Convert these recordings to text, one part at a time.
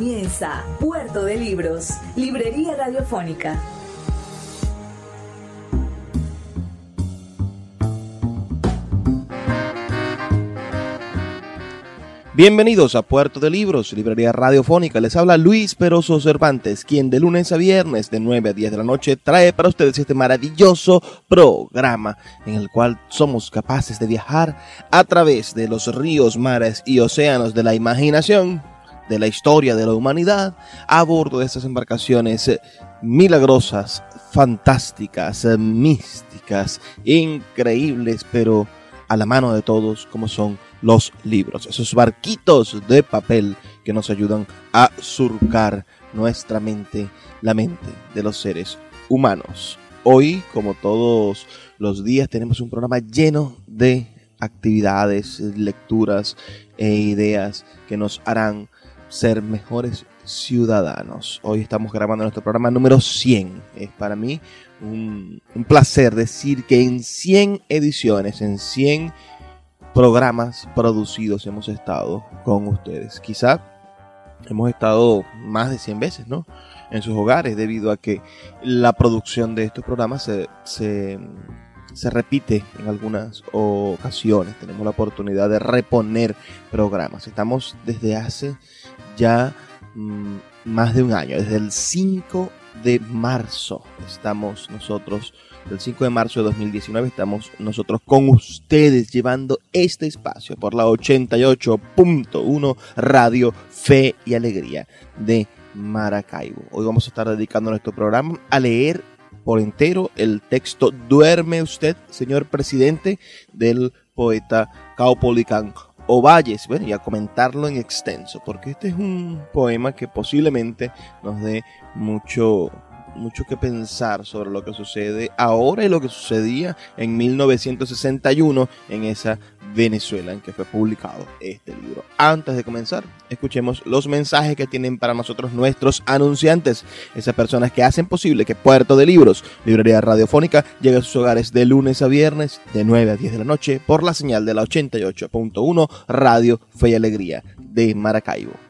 Comienza Puerto de Libros, Librería Radiofónica. Bienvenidos a Puerto de Libros, Librería Radiofónica. Les habla Luis Peroso Cervantes, quien de lunes a viernes de 9 a 10 de la noche trae para ustedes este maravilloso programa en el cual somos capaces de viajar a través de los ríos, mares y océanos de la imaginación de la historia de la humanidad a bordo de estas embarcaciones eh, milagrosas, fantásticas, eh, místicas, increíbles, pero a la mano de todos como son los libros, esos barquitos de papel que nos ayudan a surcar nuestra mente, la mente de los seres humanos. Hoy, como todos los días, tenemos un programa lleno de actividades, lecturas e ideas que nos harán ser mejores ciudadanos. Hoy estamos grabando nuestro programa número 100. Es para mí un, placer decir que en 100 ediciones, en 100 programas producidos hemos estado con ustedes. Quizá hemos estado más de 100 veces, ¿no? En sus hogares, debido a que la producción de estos programas se, se se repite en algunas ocasiones. Tenemos la oportunidad de reponer programas. Estamos desde hace ya mm, más de un año, desde el 5 de marzo estamos nosotros, el 5 de marzo de 2019 estamos nosotros con ustedes llevando este espacio por la 88.1 Radio Fe y Alegría de Maracaibo. Hoy vamos a estar dedicando nuestro programa a leer por entero el texto Duerme usted, señor presidente, del poeta Caupolicán Ovalles, bueno, y a comentarlo en extenso, porque este es un poema que posiblemente nos dé mucho, mucho que pensar sobre lo que sucede ahora y lo que sucedía en 1961 en esa Venezuela en que fue publicado este libro. Antes de comenzar, escuchemos los mensajes que tienen para nosotros nuestros anunciantes, esas personas que hacen posible que Puerto de Libros, librería radiofónica, llegue a sus hogares de lunes a viernes de 9 a 10 de la noche por la señal de la 88.1 Radio Fe y Alegría de Maracaibo.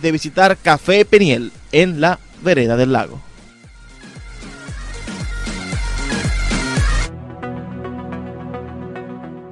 de visitar Café Peniel en la vereda del lago.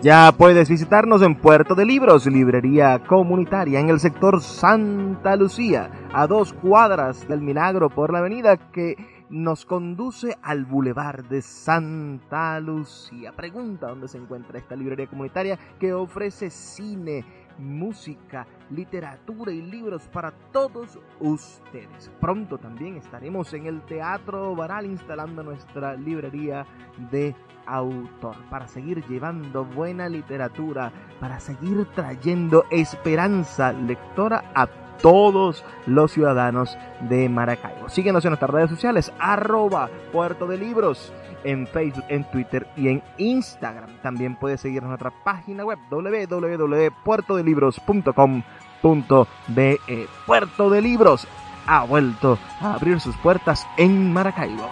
Ya puedes visitarnos en Puerto de Libros, librería comunitaria en el sector Santa Lucía, a dos cuadras del Milagro por la avenida que nos conduce al Boulevard de Santa Lucía. Pregunta dónde se encuentra esta librería comunitaria que ofrece cine, música, literatura y libros para todos ustedes. Pronto también estaremos en el Teatro Baral instalando nuestra librería de autor para seguir llevando buena literatura, para seguir trayendo esperanza lectora a todos los ciudadanos de Maracaibo. Síguenos en nuestras redes sociales, arroba Puerto de Libros en Facebook, en Twitter y en Instagram. También puedes seguirnos en nuestra página web www.puertodelibros.com.be. Puerto de Libros ha vuelto a abrir sus puertas en Maracaibo.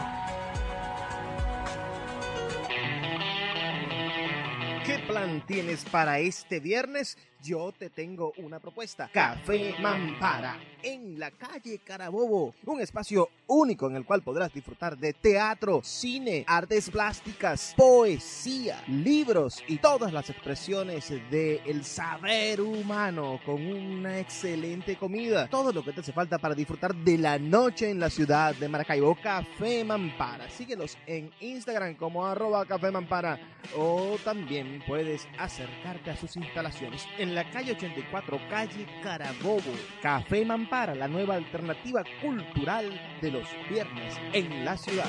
¿Qué plan tienes para este viernes? Yo te tengo una propuesta. Café Mampara, en la calle Carabobo. Un espacio único en el cual podrás disfrutar de teatro, cine, artes plásticas, poesía, libros y todas las expresiones del saber humano con una excelente comida. Todo lo que te hace falta para disfrutar de la noche en la ciudad de Maracaibo. Café Mampara. Síguelos en Instagram como arroba Café Mampara o también puedes acercarte a sus instalaciones en la calle 84, calle Carabobo. Café Mampara, la nueva alternativa cultural de los viernes en la ciudad.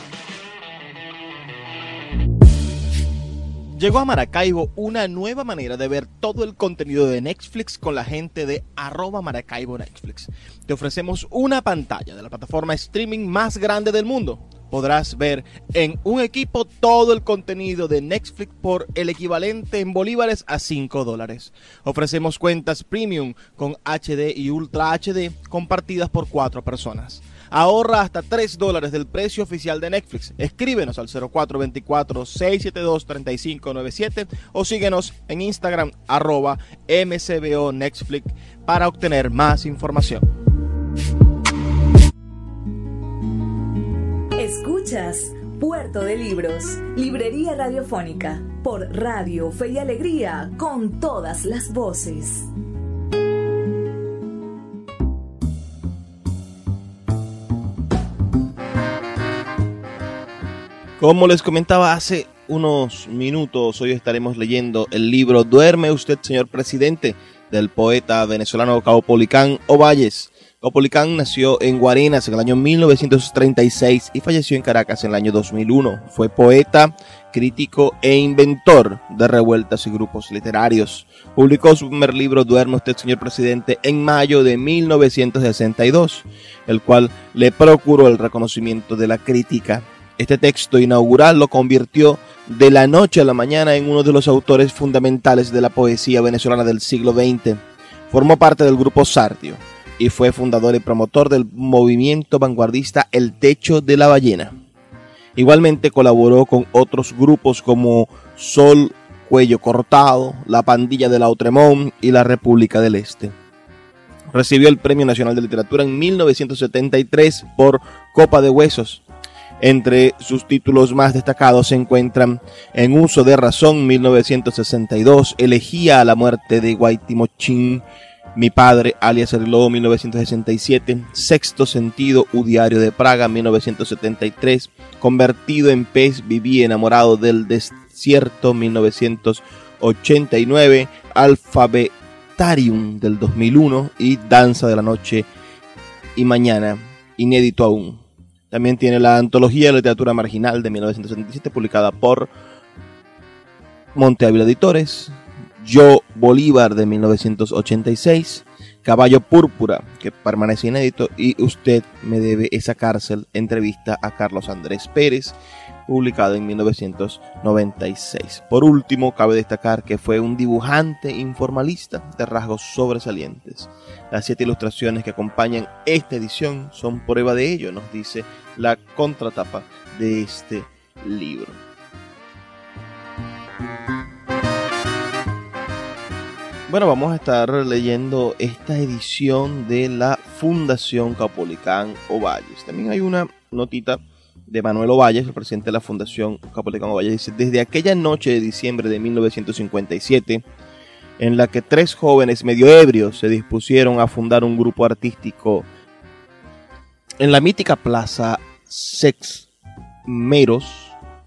Llegó a Maracaibo una nueva manera de ver todo el contenido de Netflix con la gente de arroba Maracaibo Netflix. Te ofrecemos una pantalla de la plataforma streaming más grande del mundo podrás ver en un equipo todo el contenido de Netflix por el equivalente en bolívares a 5 dólares. Ofrecemos cuentas premium con HD y Ultra HD compartidas por 4 personas. Ahorra hasta 3 dólares del precio oficial de Netflix. Escríbenos al 0424-672-3597 o síguenos en Instagram arroba mcbo Netflix para obtener más información. Puerto de Libros, Librería Radiofónica, por Radio Fe y Alegría, con todas las voces. Como les comentaba hace unos minutos, hoy estaremos leyendo el libro Duerme usted, señor presidente, del poeta venezolano Caupolicán Ovalles. Caupolicán nació en Guarenas en el año 1936 y falleció en Caracas en el año 2001. Fue poeta, crítico e inventor de revueltas y grupos literarios. Publicó su primer libro Duerme usted, señor presidente, en mayo de 1962, el cual le procuró el reconocimiento de la crítica. Este texto inaugural lo convirtió de la noche a la mañana en uno de los autores fundamentales de la poesía venezolana del siglo XX. Formó parte del grupo Sardio y fue fundador y promotor del movimiento vanguardista El Techo de la Ballena. Igualmente colaboró con otros grupos como Sol Cuello Cortado, La Pandilla de la Outremont y La República del Este. Recibió el Premio Nacional de Literatura en 1973 por Copa de Huesos. Entre sus títulos más destacados se encuentran En Uso de Razón 1962, Elegía a la muerte de Guaitimochín mi padre, alias El Lobo, 1967. Sexto Sentido, U Diario de Praga, 1973. Convertido en pez, viví enamorado del desierto, 1989. Alfabetarium del 2001 y Danza de la Noche y Mañana, inédito aún. También tiene la Antología de Literatura Marginal de 1977, publicada por Monte Ávila Editores. Yo Bolívar de 1986, Caballo Púrpura, que permanece inédito, y Usted me debe esa cárcel, entrevista a Carlos Andrés Pérez, publicado en 1996. Por último, cabe destacar que fue un dibujante informalista de rasgos sobresalientes. Las siete ilustraciones que acompañan esta edición son prueba de ello, nos dice la contratapa de este libro. Bueno, vamos a estar leyendo esta edición de la Fundación Capolicán Ovalles. También hay una notita de Manuel Ovalles, el presidente de la Fundación Capolicán Ovalles, dice, desde aquella noche de diciembre de 1957, en la que tres jóvenes medio ebrios se dispusieron a fundar un grupo artístico en la mítica plaza Sex Meros,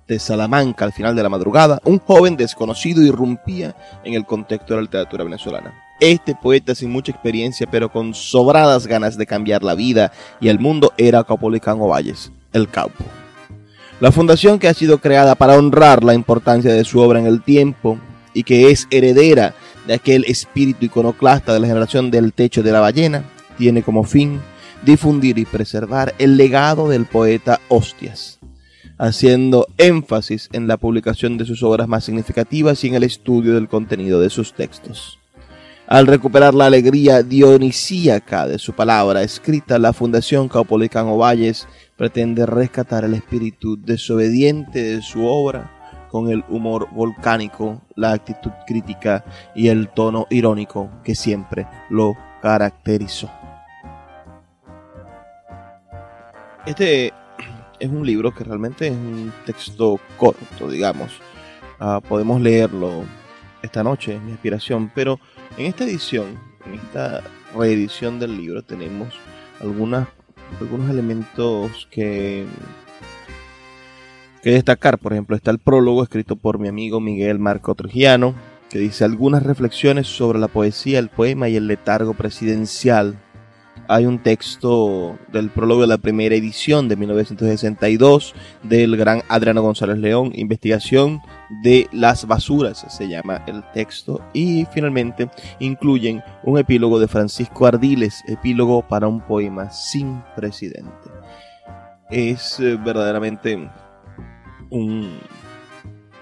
de Salamanca al final de la madrugada, un joven desconocido irrumpía en el contexto de la literatura venezolana. Este poeta sin mucha experiencia pero con sobradas ganas de cambiar la vida y el mundo era Capolicán Valles, el Caupo. La fundación que ha sido creada para honrar la importancia de su obra en el tiempo y que es heredera de aquel espíritu iconoclasta de la generación del techo de la ballena, tiene como fin difundir y preservar el legado del poeta Hostias haciendo énfasis en la publicación de sus obras más significativas y en el estudio del contenido de sus textos. Al recuperar la alegría dionisíaca de su palabra escrita, la Fundación Caupolicán Valles pretende rescatar el espíritu desobediente de su obra con el humor volcánico, la actitud crítica y el tono irónico que siempre lo caracterizó. Este es un libro que realmente es un texto corto, digamos. Ah, podemos leerlo esta noche, es mi aspiración, pero en esta edición, en esta reedición del libro, tenemos algunas, algunos elementos que, que destacar. Por ejemplo, está el prólogo escrito por mi amigo Miguel Marco Trujillano, que dice algunas reflexiones sobre la poesía, el poema y el letargo presidencial hay un texto del prólogo de la primera edición de 1962 del gran Adriano González León, Investigación de las basuras, se llama el texto, y finalmente incluyen un epílogo de Francisco Ardiles, epílogo para un poema sin presidente. Es eh, verdaderamente un,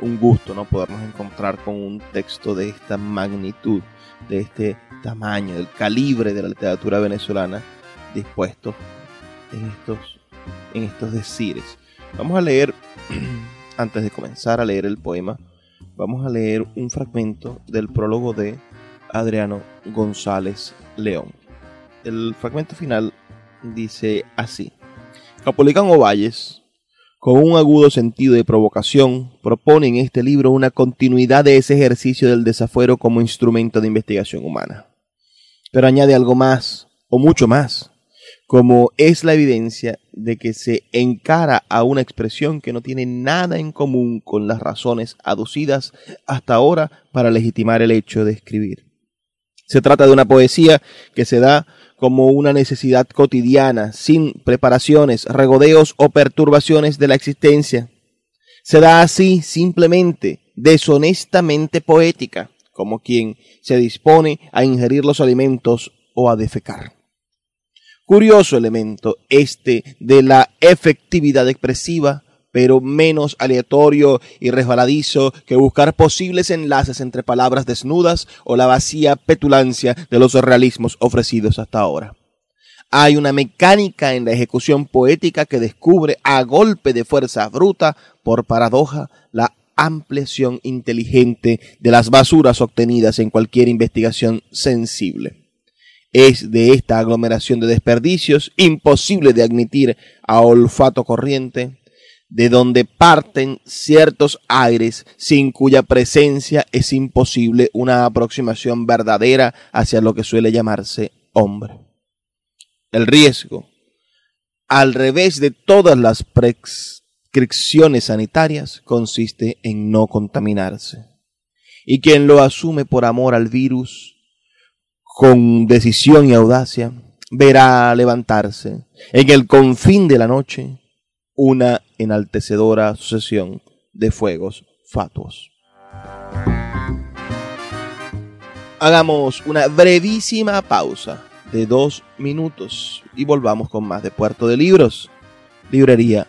un gusto ¿no? podernos encontrar con un texto de esta magnitud de este tamaño, del calibre de la literatura venezolana dispuesto en estos, en estos decires. Vamos a leer, antes de comenzar a leer el poema, vamos a leer un fragmento del prólogo de Adriano González León. El fragmento final dice así. Capolicán Ovalles con un agudo sentido de provocación, propone en este libro una continuidad de ese ejercicio del desafuero como instrumento de investigación humana. Pero añade algo más, o mucho más, como es la evidencia de que se encara a una expresión que no tiene nada en común con las razones aducidas hasta ahora para legitimar el hecho de escribir. Se trata de una poesía que se da como una necesidad cotidiana, sin preparaciones, regodeos o perturbaciones de la existencia. Se da así simplemente, deshonestamente poética, como quien se dispone a ingerir los alimentos o a defecar. Curioso elemento este de la efectividad expresiva pero menos aleatorio y resbaladizo que buscar posibles enlaces entre palabras desnudas o la vacía petulancia de los realismos ofrecidos hasta ahora. Hay una mecánica en la ejecución poética que descubre a golpe de fuerza bruta, por paradoja, la ampliación inteligente de las basuras obtenidas en cualquier investigación sensible. Es de esta aglomeración de desperdicios imposible de admitir a olfato corriente de donde parten ciertos aires sin cuya presencia es imposible una aproximación verdadera hacia lo que suele llamarse hombre. El riesgo, al revés de todas las prescripciones sanitarias, consiste en no contaminarse. Y quien lo asume por amor al virus, con decisión y audacia, verá levantarse en el confín de la noche una enaltecedora sucesión de fuegos fatuos. Hagamos una brevísima pausa de dos minutos y volvamos con más de Puerto de Libros, librería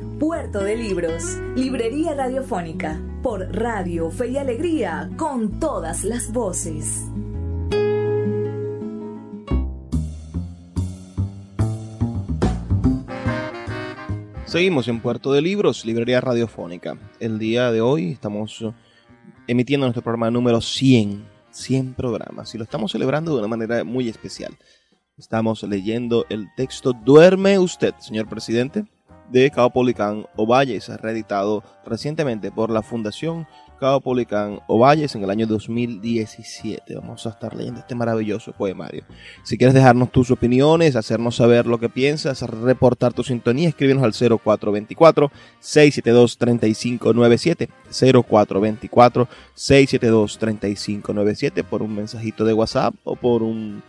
Puerto de Libros, Librería Radiofónica, por Radio Fe y Alegría, con todas las voces. Seguimos en Puerto de Libros, Librería Radiofónica. El día de hoy estamos emitiendo nuestro programa número 100, 100 programas, y lo estamos celebrando de una manera muy especial. Estamos leyendo el texto Duerme usted, señor presidente, de Caupolicán Ovalles, reeditado recientemente por la Fundación Caupolicán Ovalles en el año 2017. Vamos a estar leyendo este maravilloso poemario. Si quieres dejarnos tus opiniones, hacernos saber lo que piensas, reportar tu sintonía, escríbenos al 0424-672-3597. 0424-672-3597 por un mensajito de WhatsApp o por un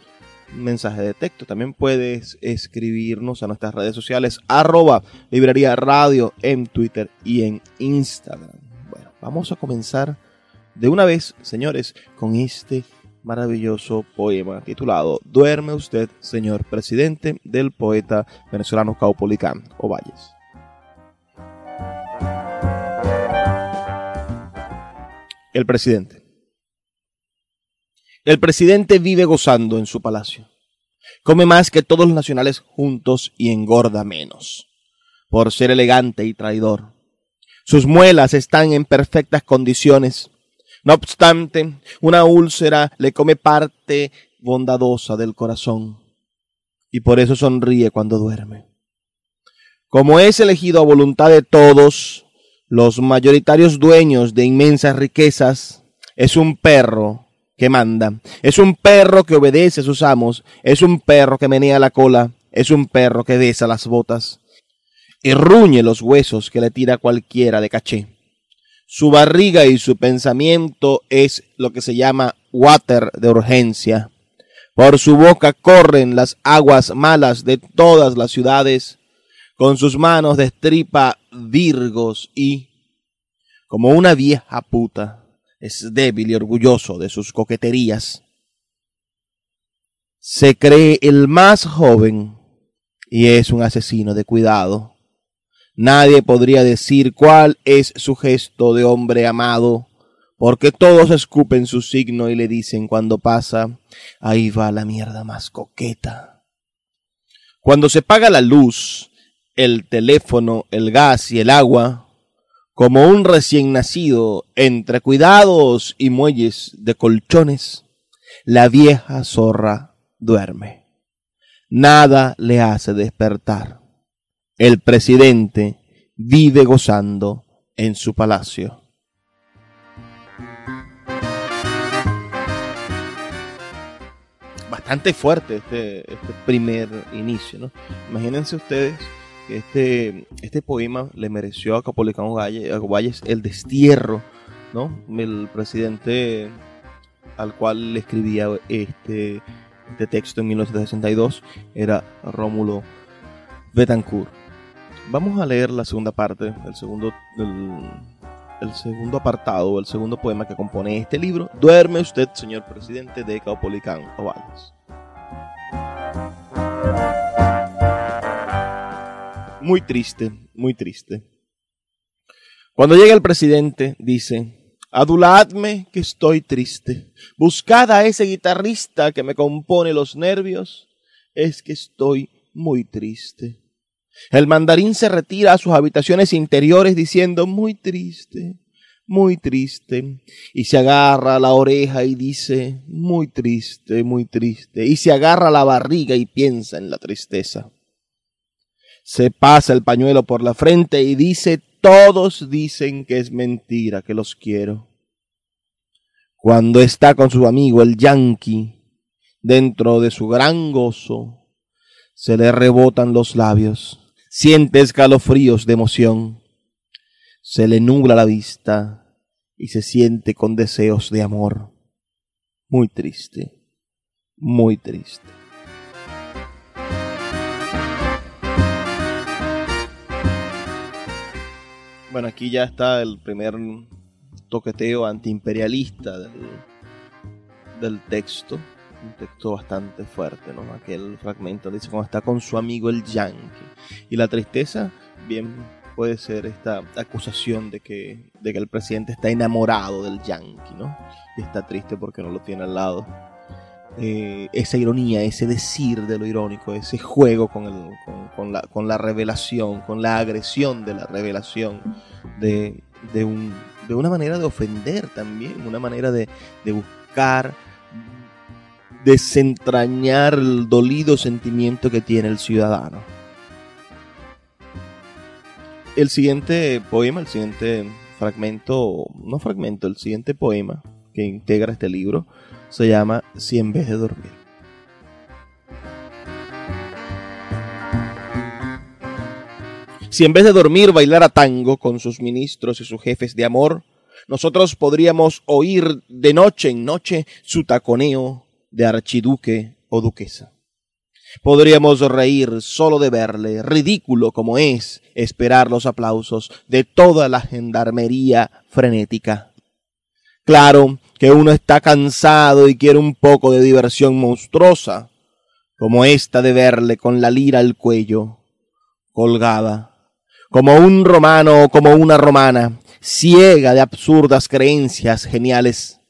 mensaje de texto. También puedes escribirnos a nuestras redes sociales, arroba librería radio en Twitter y en Instagram. Bueno, vamos a comenzar de una vez, señores, con este maravilloso poema titulado Duerme usted, señor presidente, del poeta venezolano Caupolicán Ovalles. El presidente. El presidente vive gozando en su palacio. Come más que todos los nacionales juntos y engorda menos, por ser elegante y traidor. Sus muelas están en perfectas condiciones. No obstante, una úlcera le come parte bondadosa del corazón y por eso sonríe cuando duerme. Como es elegido a voluntad de todos, los mayoritarios dueños de inmensas riquezas, es un perro que manda, es un perro que obedece a sus amos, es un perro que menea la cola, es un perro que besa las botas y ruñe los huesos que le tira cualquiera de caché. Su barriga y su pensamiento es lo que se llama water de urgencia. Por su boca corren las aguas malas de todas las ciudades. Con sus manos destripa virgos y, como una vieja puta, es débil y orgulloso de sus coqueterías. Se cree el más joven y es un asesino de cuidado. Nadie podría decir cuál es su gesto de hombre amado, porque todos escupen su signo y le dicen cuando pasa, ahí va la mierda más coqueta. Cuando se paga la luz, el teléfono, el gas y el agua, como un recién nacido entre cuidados y muelles de colchones, la vieja zorra duerme. Nada le hace despertar el presidente vive gozando en su palacio. Bastante fuerte este, este primer inicio, ¿no? Imagínense ustedes este, este poema le mereció a Capolicano Valles el destierro, ¿no? El presidente al cual le escribía este, este texto en 1962 era Rómulo Betancourt. Vamos a leer la segunda parte, el segundo, el, segundo apartado, el segundo poema que compone este libro. Duerme usted, señor presidente de Caupolicán Ovales. Muy triste, muy triste. Cuando llega el presidente, dice, aduladme que estoy triste. Buscad a ese guitarrista que me compone los nervios. Es que estoy muy triste. El mandarín se retira a sus habitaciones interiores diciendo, muy triste, muy triste, y se agarra la oreja y dice, muy triste, muy triste, y se agarra la barriga y piensa en la tristeza. Se pasa el pañuelo por la frente y dice, todos dicen que es mentira, que los quiero. Cuando está con su amigo el yanqui, dentro de su gran gozo, se le rebotan los labios siente escalofríos de emoción, se le nubla la vista y se siente con deseos de amor. Muy triste, muy triste. Bueno, aquí ya está el primer toqueteo antiimperialista del, del texto un texto bastante fuerte, ¿no? Aquel fragmento dice cuando está con su amigo el yankee. Y la tristeza, bien puede ser esta acusación de que, de que el presidente está enamorado del yankee, ¿no? Y está triste porque no lo tiene al lado. Eh, esa ironía, ese decir de lo irónico, ese juego con, con, la, con la revelación, con la agresión de la revelación, de, de, un, de una manera de ofender también, una manera de, de buscar desentrañar el dolido sentimiento que tiene el ciudadano. El siguiente poema, el siguiente fragmento, no fragmento, el siguiente poema que integra este libro se llama Si en vez de dormir. Si en vez de dormir bailara tango con sus ministros y sus jefes de amor, nosotros podríamos oír de noche en noche su taconeo de archiduque o duquesa. Podríamos reír solo de verle, ridículo como es esperar los aplausos de toda la gendarmería frenética. Claro que uno está cansado y quiere un poco de diversión monstruosa, como esta de verle con la lira al cuello, colgada, como un romano o como una romana, ciega de absurdas creencias geniales.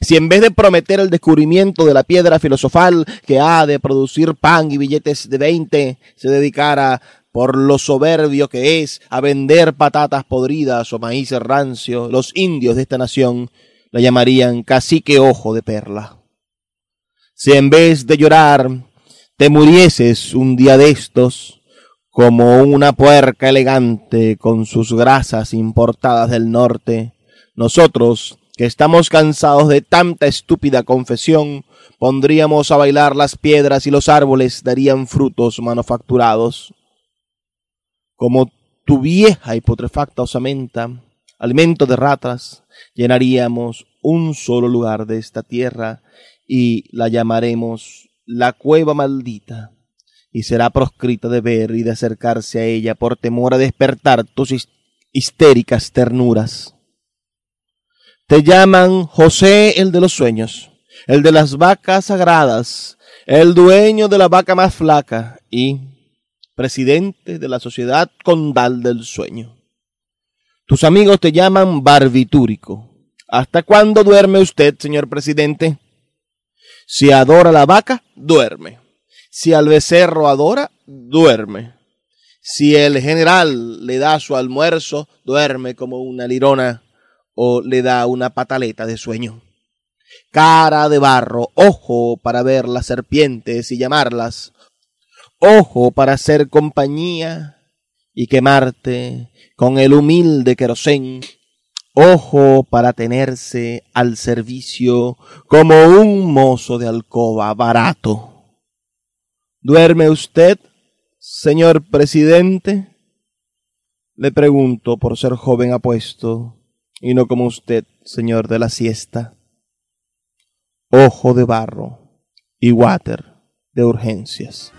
Si en vez de prometer el descubrimiento de la piedra filosofal que ha de producir pan y billetes de veinte, se dedicara por lo soberbio que es a vender patatas podridas o maíz rancio, los indios de esta nación la llamarían cacique ojo de perla. Si en vez de llorar te murieses un día de estos, como una puerca elegante con sus grasas importadas del norte, nosotros, que estamos cansados de tanta estúpida confesión, pondríamos a bailar las piedras y los árboles darían frutos manufacturados como tu vieja y putrefacta osamenta, alimento de ratas, llenaríamos un solo lugar de esta tierra y la llamaremos la cueva maldita, y será proscrita de ver y de acercarse a ella por temor a despertar tus histéricas ternuras. Te llaman José el de los sueños, el de las vacas sagradas, el dueño de la vaca más flaca, y presidente de la Sociedad Condal del Sueño. Tus amigos te llaman barbitúrico. ¿Hasta cuándo duerme usted, señor presidente? Si adora la vaca, duerme. Si al becerro adora, duerme. Si el general le da su almuerzo, duerme como una lirona o le da una pataleta de sueño. Cara de barro, ojo para ver las serpientes y llamarlas, ojo para hacer compañía y quemarte con el humilde querosén, ojo para tenerse al servicio como un mozo de alcoba barato. ¿Duerme usted, señor presidente? Le pregunto por ser joven apuesto y no como usted, señor de la siesta. Ojo de barro y water de urgencias.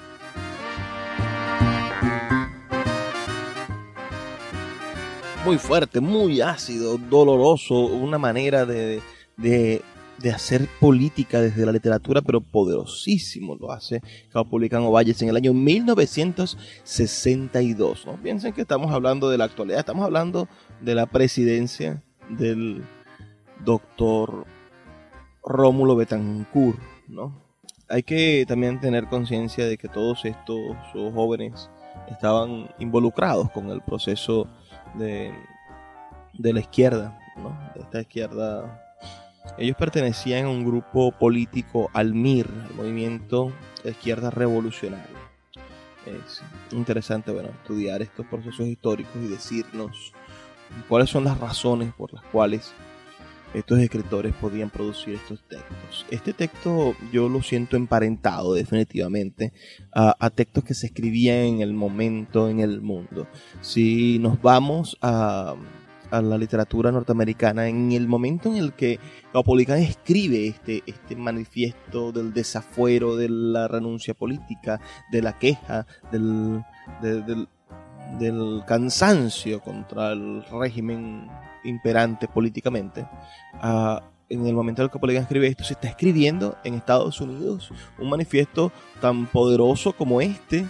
Muy fuerte, muy ácido, doloroso, una manera de, de, de, hacer política desde la literatura, pero poderosísimo lo hace Caupolicán Ovalles en el año 1962. ¿no? Piensen que estamos hablando de la actualidad, estamos hablando de la presidencia del doctor Rómulo Betancourt, ¿no? Hay que también tener conciencia de que todos estos jóvenes estaban involucrados con el proceso de, de la izquierda, ¿no? de esta izquierda. Ellos pertenecían a un grupo político al MIR, el movimiento de izquierda revolucionaria. Es interesante bueno, estudiar estos procesos históricos y decirnos cuáles son las razones por las cuales estos escritores podían producir estos textos. Este texto yo lo siento emparentado definitivamente a, textos que se escribían en el momento, en el mundo. Si nos vamos a, la literatura norteamericana, en el momento en el que Caupolicán escribe este, este manifiesto del desafuero, de la renuncia política, de la queja, del, del, del cansancio contra el régimen imperante políticamente, en el momento en el que Polegan escribe esto, se está escribiendo en Estados Unidos un manifiesto tan poderoso como este,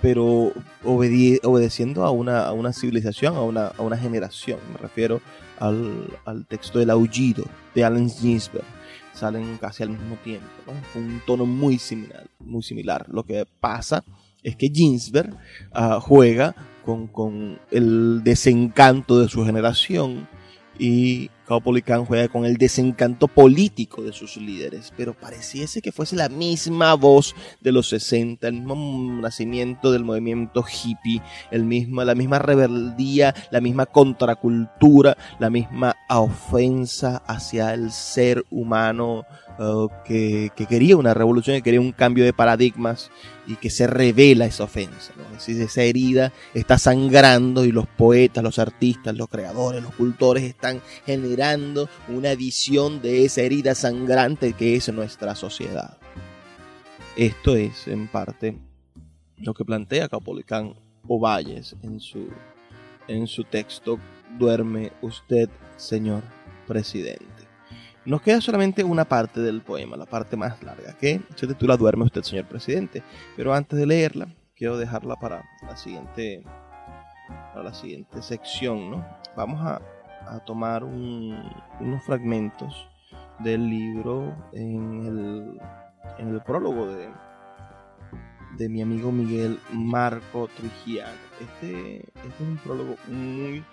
pero obedeciendo a una, a una civilización, a una, a una, generación. Me refiero al, al, texto del aullido de Allen Ginsberg. Salen casi al mismo tiempo, ¿no? un tono muy similar, muy similar. Lo que pasa es que Ginsberg uh, juega con, con, el desencanto de su generación y Caupolicán juega con el desencanto político de sus líderes, pero pareciese que fuese la misma voz de los 60, el mismo nacimiento del movimiento hippie, el mismo, la misma rebeldía, la misma contracultura, la misma ofensa hacia el ser humano que, que, quería una revolución, que quería un cambio de paradigmas y que se revela esa ofensa. ¿no? Es decir, esa herida está sangrando y los poetas, los artistas, los creadores, los cultores están generando una visión de esa herida sangrante que es nuestra sociedad. Esto es, en parte, lo que plantea Capolicán Ovalles en su, en su texto Duerme usted, Señor presidente. Nos queda solamente una parte del poema, la parte más larga, que se titula Duerme usted, señor presidente. Pero antes de leerla, quiero dejarla para la siguiente, para la siguiente sección, ¿no? Vamos a, tomar unos fragmentos del libro en el, prólogo de, de mi amigo Miguel Marco Trujillo. Este, este, es un prólogo muy,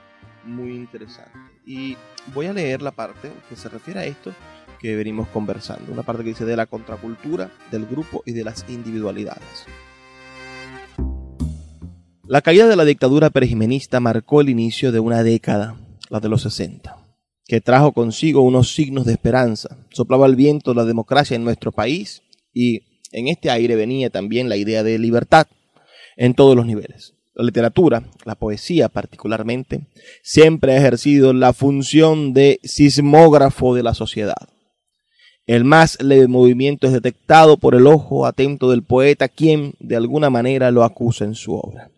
muy interesante. Y voy a leer la parte que se refiere a esto que venimos conversando. Una parte que dice de la contracultura, del grupo y de las individualidades. La caída de la dictadura perejimenista marcó el inicio de una década, la de los 60, que trajo consigo unos signos de esperanza. Soplaba el viento la democracia en nuestro país y en este aire venía también la idea de libertad en todos los niveles. La literatura, la poesía particularmente, siempre ha ejercido la función de sismógrafo de la sociedad. El más leve movimiento es detectado por el ojo atento del poeta, quien de alguna manera lo acusa en su obra.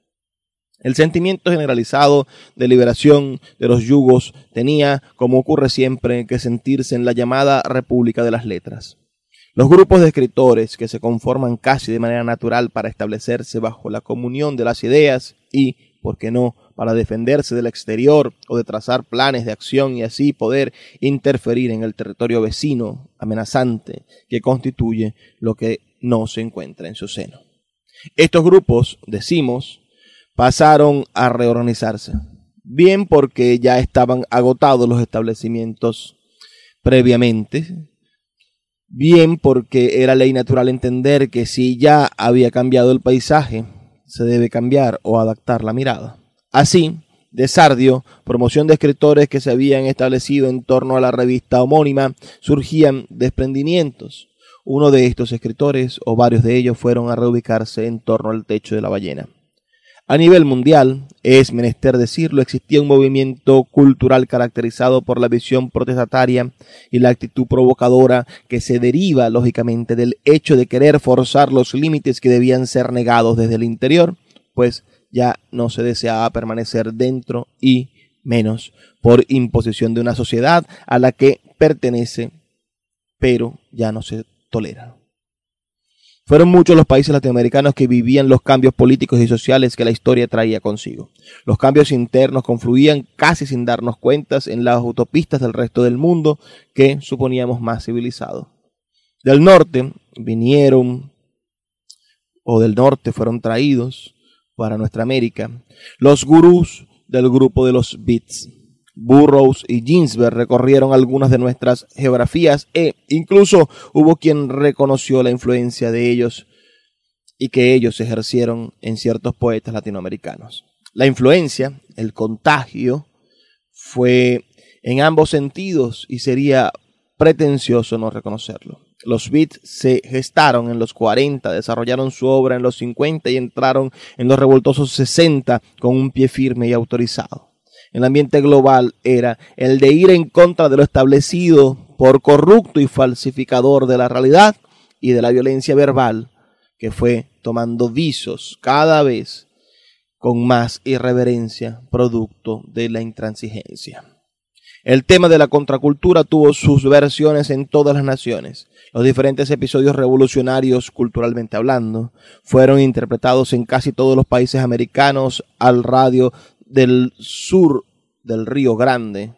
El sentimiento generalizado de liberación de los yugos tenía, como ocurre siempre, que sentirse en la llamada República de las Letras. Los grupos de escritores que se conforman casi de manera natural para establecerse bajo la comunión de las ideas y, por qué no, para defenderse del exterior o de trazar planes de acción y así poder interferir en el territorio vecino amenazante que constituye lo que no se encuentra en su seno. Estos grupos, decimos, pasaron a reorganizarse, bien porque ya estaban agotados los establecimientos previamente, bien porque era ley natural entender que si ya había cambiado el paisaje, se debe cambiar o adaptar la mirada. Así, de Sardio, promoción de escritores que se habían establecido en torno a la revista homónima, surgían desprendimientos. Uno de estos escritores, o varios de ellos, fueron a reubicarse en torno al techo de la ballena. A nivel mundial, es menester decirlo, existía un movimiento cultural caracterizado por la visión protestataria y la actitud provocadora que se deriva, lógicamente, del hecho de querer forzar los límites que debían ser negados desde el interior, pues ya no se deseaba permanecer dentro y menos por imposición de una sociedad a la que pertenece, pero ya no se tolera. Fueron muchos los países latinoamericanos que vivían los cambios políticos y sociales que la historia traía consigo. Los cambios internos confluían casi sin darnos cuentas en las autopistas del resto del mundo que suponíamos más civilizado. Del norte vinieron, o del norte fueron traídos para nuestra América, los gurús del grupo de los Beats Burroughs y Ginsberg recorrieron algunas de nuestras geografías e incluso hubo quien reconoció la influencia de ellos y que ellos ejercieron en ciertos poetas latinoamericanos. La influencia, el contagio, fue en ambos sentidos y sería pretencioso no reconocerlo. Los beats se gestaron en los 40, desarrollaron su obra en los 50 y entraron en los revoltosos 60 con un pie firme y autorizado el ambiente global era el de ir en contra de lo establecido por corrupto y falsificador de la realidad y de la violencia verbal que fue tomando visos cada vez con más irreverencia producto de la intransigencia. El tema de la contracultura tuvo sus versiones en todas las naciones. Los diferentes episodios revolucionarios, culturalmente hablando, fueron interpretados en casi todos los países americanos al radio del sur del Río Grande,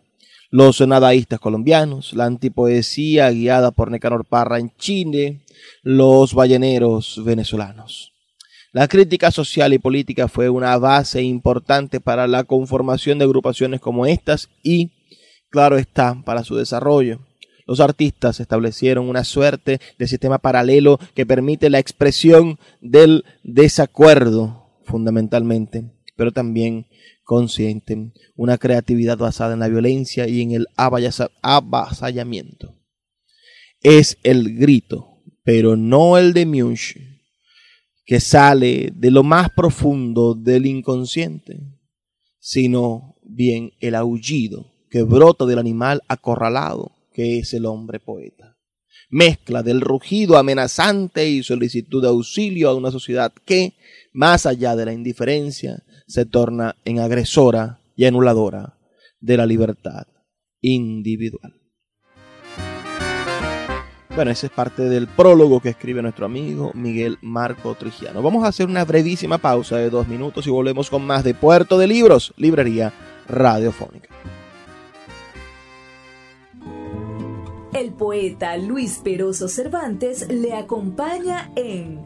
los nadaístas colombianos, la antipoesía guiada por Necanor Parra en Chile, los balleneros venezolanos. La crítica social y política fue una base importante para la conformación de agrupaciones como estas y, claro está, para su desarrollo. Los artistas establecieron una suerte de sistema paralelo que permite la expresión del desacuerdo, fundamentalmente, pero también consienten una creatividad basada en la violencia y en el avasallamiento. Es el grito, pero no el de Munch, que sale de lo más profundo del inconsciente, sino bien el aullido que brota del animal acorralado, que es el hombre poeta. Mezcla del rugido amenazante y solicitud de auxilio a una sociedad que, más allá de la indiferencia, se torna en agresora y anuladora de la libertad individual. Bueno, ese es parte del prólogo que escribe nuestro amigo Miguel Marco Trigiano. Vamos a hacer una brevísima pausa de dos minutos y volvemos con más de Puerto de Libros, librería radiofónica. El poeta Luis Peroso Cervantes le acompaña en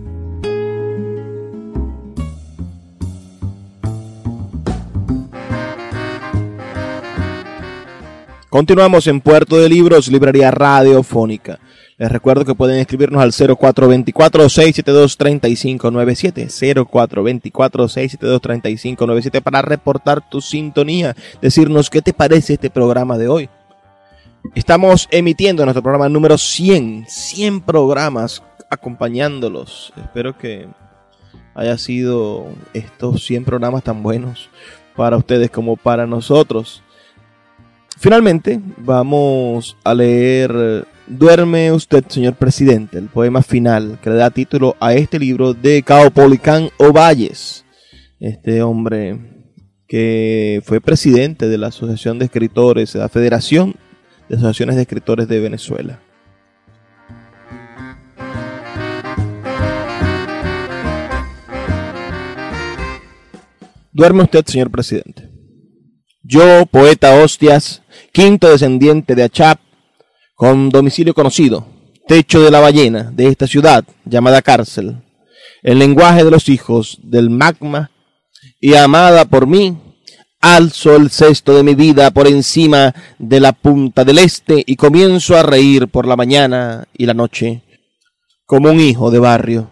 Continuamos en Puerto de Libros, Librería Radiofónica. Les recuerdo que pueden escribirnos al 0424-672-3597. 0424-672-3597 para reportar tu sintonía, decirnos qué te parece este programa de hoy. Estamos emitiendo nuestro programa número 100, 100 programas acompañándolos. Espero que haya sido estos 100 programas tan buenos para ustedes como para nosotros. Finalmente, vamos a leer Duerme usted, señor presidente, el poema final que le da título a este libro de Caupolicán Ovalles, este hombre que fue presidente de la Asociación de Escritores, de la Federación de Asociaciones de Escritores de Venezuela. Duerme usted, señor presidente. Yo, poeta hostias, quinto descendiente de Achap, con domicilio conocido, techo de la ballena de esta ciudad llamada cárcel, el lenguaje de los hijos del magma y amada por mí, alzo el cesto de mi vida por encima de la punta del este y comienzo a reír por la mañana y la noche, como un hijo de barrio.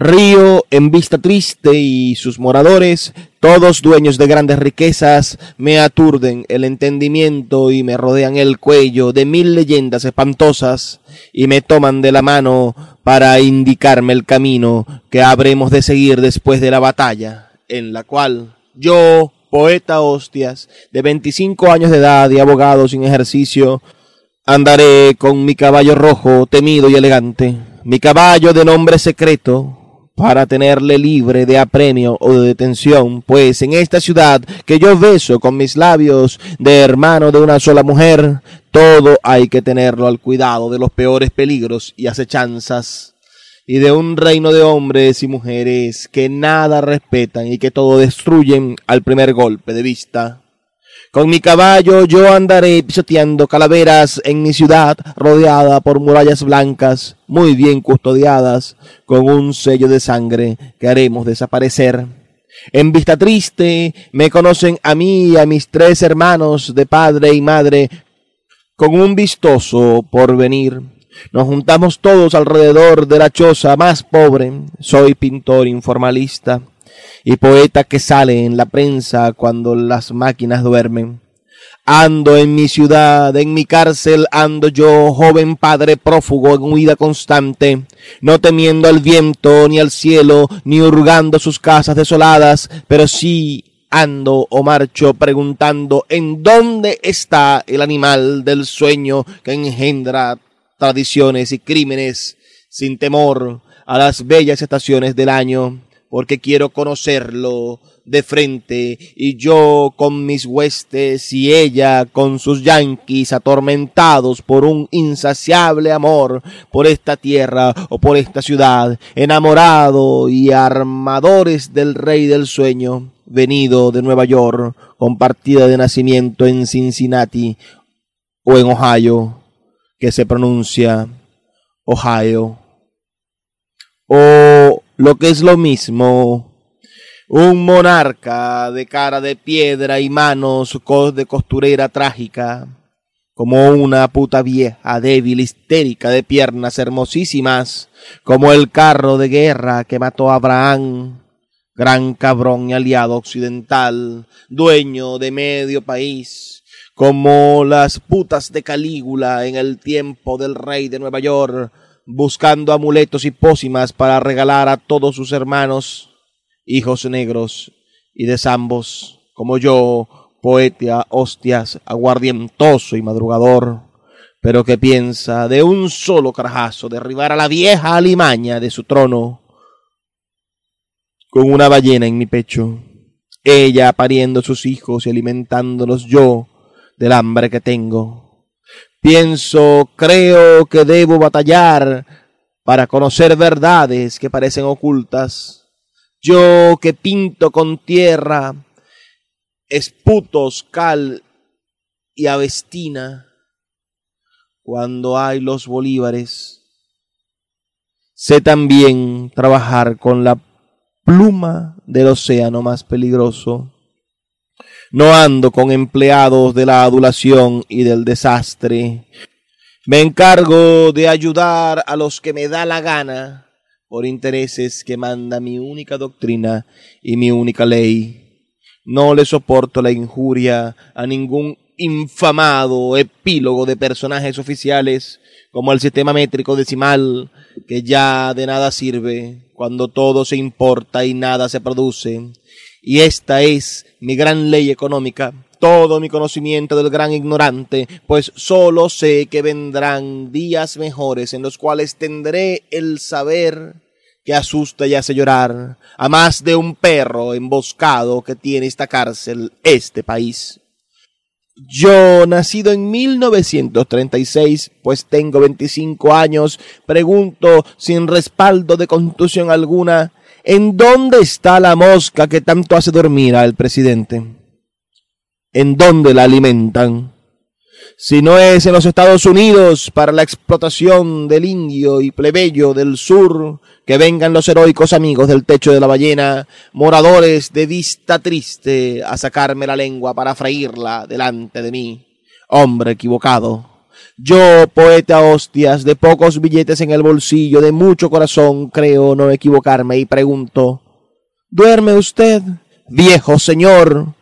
Río en vista triste y sus moradores, todos dueños de grandes riquezas, me aturden el entendimiento y me rodean el cuello de mil leyendas espantosas y me toman de la mano para indicarme el camino que habremos de seguir después de la batalla, en la cual yo, poeta hostias, de veinticinco años de edad y abogado sin ejercicio, andaré con mi caballo rojo, temido y elegante, mi caballo de nombre secreto, para tenerle libre de apremio o de detención, pues en esta ciudad que yo beso con mis labios de hermano de una sola mujer, todo hay que tenerlo al cuidado de los peores peligros y acechanzas, y de un reino de hombres y mujeres que nada respetan y que todo destruyen al primer golpe de vista. Con mi caballo yo andaré pisoteando calaveras en mi ciudad, rodeada por murallas blancas, muy bien custodiadas, con un sello de sangre que haremos desaparecer. En vista triste me conocen a mí y a mis tres hermanos de padre y madre con un vistoso porvenir. Nos juntamos todos alrededor de la choza más pobre. Soy pintor informalista y poeta que sale en la prensa cuando las máquinas duermen. Ando en mi ciudad, en mi cárcel ando yo, joven padre prófugo en huida constante, no temiendo al viento ni al cielo, ni hurgando sus casas desoladas, pero sí ando o marcho preguntando en dónde está el animal del sueño que engendra tradiciones y crímenes sin temor a las bellas estaciones del año porque quiero conocerlo de frente, y yo con mis huestes y ella con sus yanquis atormentados por un insaciable amor por esta tierra o por esta ciudad, enamorado y armadores del rey del sueño, venido de Nueva York, con partida de nacimiento en Cincinnati o en Ohio, que se pronuncia Ohio. O lo que es lo mismo, un monarca de cara de piedra y manos de costurera trágica, como una puta vieja, débil, histérica, de piernas hermosísimas, como el carro de guerra que mató a Abraham, gran cabrón y aliado occidental, dueño de medio país, como las putas de Calígula en el tiempo del rey de Nueva York, buscando amuletos y pócimas para regalar a todos sus hermanos, hijos negros y de zambos, como yo, poeta, hostias, aguardientoso y madrugador, pero que piensa de un solo carajazo derribar a la vieja alimaña de su trono con una ballena en mi pecho, ella pariendo sus hijos y alimentándolos yo del hambre que tengo. Pienso, creo que debo batallar para conocer verdades que parecen ocultas. Yo que pinto con tierra esputos, cal y avestina, cuando hay los bolívares, sé también trabajar con la pluma del océano más peligroso. No ando con empleados de la adulación y del desastre. Me encargo de ayudar a los que me da la gana por intereses que manda mi única doctrina y mi única ley. No le soporto la injuria a ningún infamado epílogo de personajes oficiales como el sistema métrico decimal, que ya de nada sirve cuando todo se importa y nada se produce. Y esta es mi gran ley económica, todo mi conocimiento del gran ignorante, pues solo sé que vendrán días mejores en los cuales tendré el saber que asusta y hace llorar a más de un perro emboscado que tiene esta cárcel, este país. Yo, nacido en 1936, pues tengo 25 años, pregunto sin respaldo de contusión alguna, ¿en dónde está la mosca que tanto hace dormir al presidente? ¿En dónde la alimentan? Si no es en los Estados Unidos para la explotación del indio y plebeyo del sur, que vengan los heroicos amigos del techo de la ballena, moradores de vista triste, a sacarme la lengua para freírla delante de mí. Hombre equivocado. Yo, poeta hostias, de pocos billetes en el bolsillo, de mucho corazón, creo no equivocarme y pregunto, ¿duerme usted, viejo señor,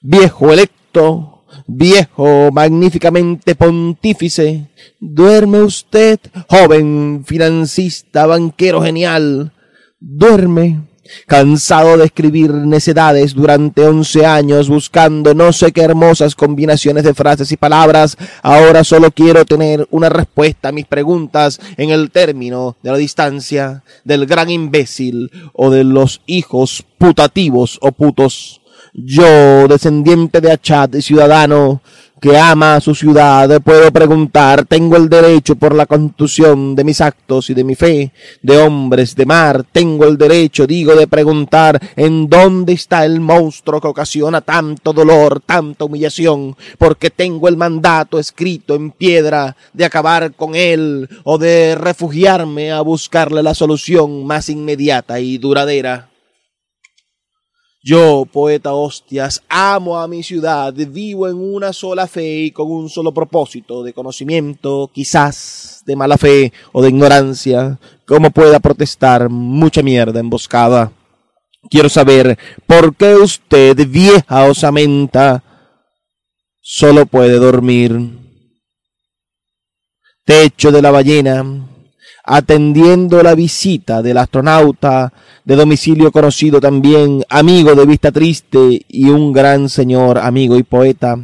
viejo electo? viejo magníficamente pontífice, duerme usted, joven financista, banquero genial, duerme, cansado de escribir necedades durante once años buscando no sé qué hermosas combinaciones de frases y palabras, ahora solo quiero tener una respuesta a mis preguntas en el término de la distancia del gran imbécil o de los hijos putativos o putos. Yo, descendiente de Achat y ciudadano que ama a su ciudad, puedo preguntar, tengo el derecho por la constitución de mis actos y de mi fe, de hombres de mar, tengo el derecho, digo, de preguntar, ¿en dónde está el monstruo que ocasiona tanto dolor, tanta humillación? Porque tengo el mandato escrito en piedra de acabar con él o de refugiarme a buscarle la solución más inmediata y duradera. Yo, poeta hostias, amo a mi ciudad, vivo en una sola fe y con un solo propósito de conocimiento, quizás de mala fe o de ignorancia, como pueda protestar mucha mierda emboscada. Quiero saber por qué usted, vieja osamenta, solo puede dormir. Techo de la ballena, atendiendo la visita del astronauta de domicilio conocido también, amigo de vista triste y un gran señor, amigo y poeta.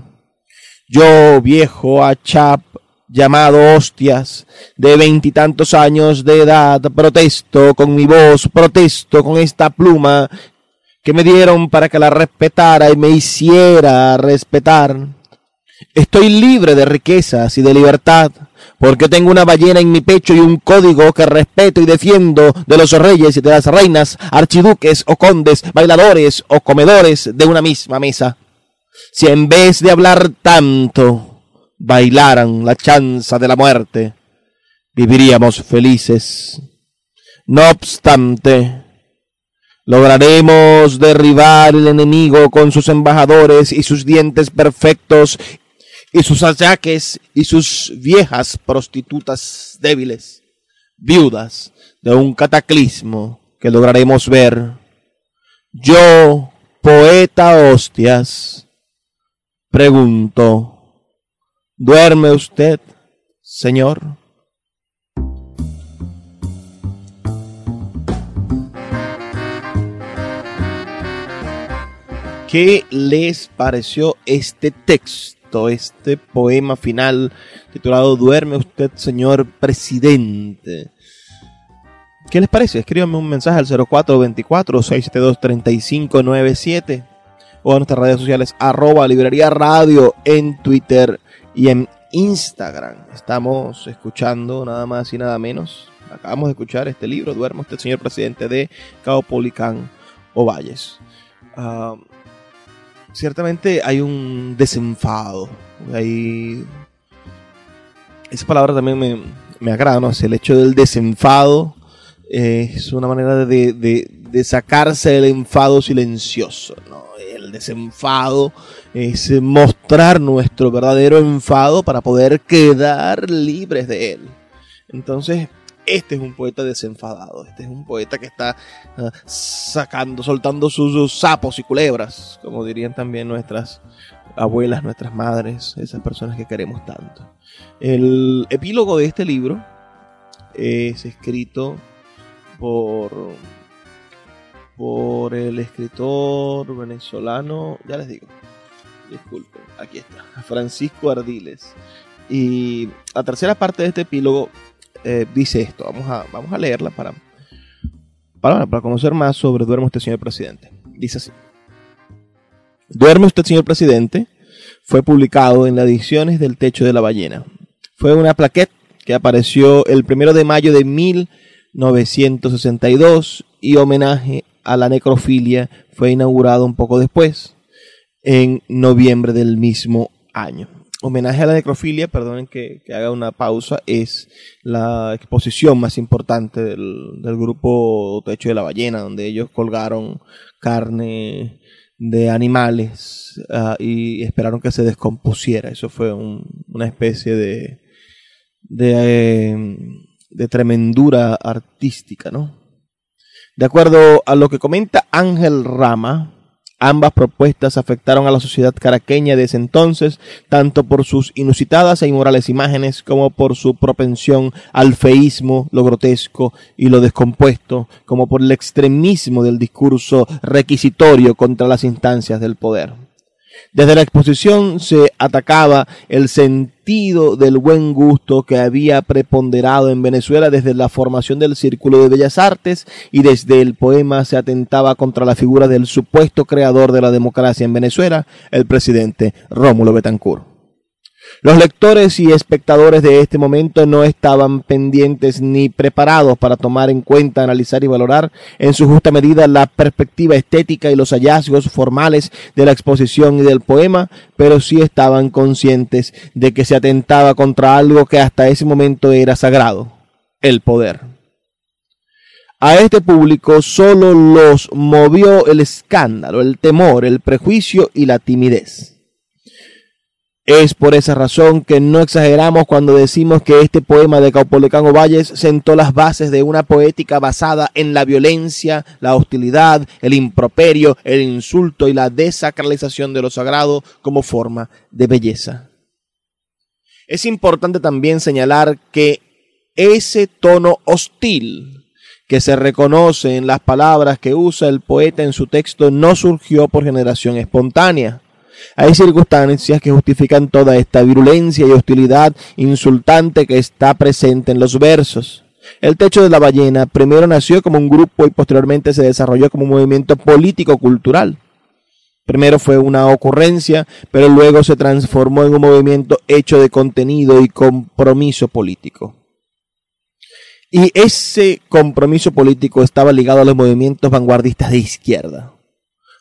Yo, viejo achap, llamado hostias, de veintitantos años de edad, protesto con mi voz, protesto con esta pluma que me dieron para que la respetara y me hiciera respetar. Estoy libre de riquezas y de libertad porque tengo una ballena en mi pecho y un código que respeto y defiendo de los reyes y de las reinas, archiduques o condes, bailadores o comedores de una misma mesa. Si en vez de hablar tanto, bailaran la chanza de la muerte, viviríamos felices. No obstante, lograremos derribar el enemigo con sus embajadores y sus dientes perfectos y sus achaques y sus viejas prostitutas débiles, viudas de un cataclismo que lograremos ver. Yo, poeta hostias, pregunto, ¿duerme usted, señor? ¿Qué les pareció este texto? Este poema final titulado Duerme usted, señor presidente? ¿Qué les parece? Escríbanme un mensaje al 0424-672-3597 o a nuestras redes sociales arroba librería radio en Twitter y en Instagram. Estamos escuchando nada más y nada menos. Acabamos de escuchar este libro, Duermo usted, señor presidente de Caupolicán Ovalles. Uh, ciertamente hay un desenfado. Hay... Esa palabra también me, me agrada, ¿no? El hecho del desenfado es una manera de, de, sacarse el enfado silencioso. ¿no? El desenfado es mostrar nuestro verdadero enfado para poder quedar libres de él. Entonces, este es un poeta desenfadado, este es un poeta que está uh, sacando, soltando sus, sus, sapos y culebras, como dirían también nuestras abuelas, nuestras madres, esas personas que queremos tanto. El epílogo de este libro es escrito por, por el escritor venezolano, ya les digo, disculpen, aquí está, Francisco Ardiles. Y la tercera parte de este epílogo eh, dice esto, vamos a, vamos a leerla para, para, para conocer más sobre Duerme usted, señor presidente. Dice así. Duerme usted, señor presidente, fue publicado en las ediciones del Techo de la Ballena. Fue una plaqueta que apareció el primero de mayo de mil 962 y homenaje a la necrofilia fue inaugurado un poco después, en noviembre del mismo año. Homenaje a la necrofilia, perdonen que, haga una pausa, es la exposición más importante del, grupo Techo de la Ballena, donde ellos colgaron carne de animales ah, y esperaron que se descompusiera. Eso fue una especie de, de eh, de tremendura artística, ¿no? De acuerdo a lo que comenta Ángel Rama, ambas propuestas afectaron a la sociedad caraqueña de ese entonces, tanto por sus inusitadas e inmorales imágenes como por su propensión al feísmo, lo grotesco y lo descompuesto, como por el extremismo del discurso requisitorio contra las instancias del poder. Desde la exposición se atacaba el sentido del buen gusto que había preponderado en Venezuela desde la formación del Círculo de Bellas Artes y desde el poema se atentaba contra la figura del supuesto creador de la democracia en Venezuela, el presidente Rómulo Betancourt. Los lectores y espectadores de este momento no estaban pendientes ni preparados para tomar en cuenta, analizar y valorar en su justa medida la perspectiva estética y los hallazgos formales de la exposición y del poema, pero sí estaban conscientes de que se atentaba contra algo que hasta ese momento era sagrado, el poder. A este público solo los movió el escándalo, el temor, el prejuicio y la timidez. Es por esa razón que no exageramos cuando decimos que este poema de Caupolicán Valles sentó las bases de una poética basada en la violencia, la hostilidad, el improperio, el insulto y la desacralización de lo sagrado como forma de belleza. Es importante también señalar que ese tono hostil que se reconoce en las palabras que usa el poeta en su texto no surgió por generación espontánea hay circunstancias que justifican toda esta virulencia y hostilidad insultante que está presente en los versos. El Techo de la Ballena primero nació como un grupo y posteriormente se desarrolló como un movimiento político-cultural. Primero fue una ocurrencia, pero luego se transformó en un movimiento hecho de contenido y compromiso político. Y ese compromiso político estaba ligado a los movimientos vanguardistas de izquierda.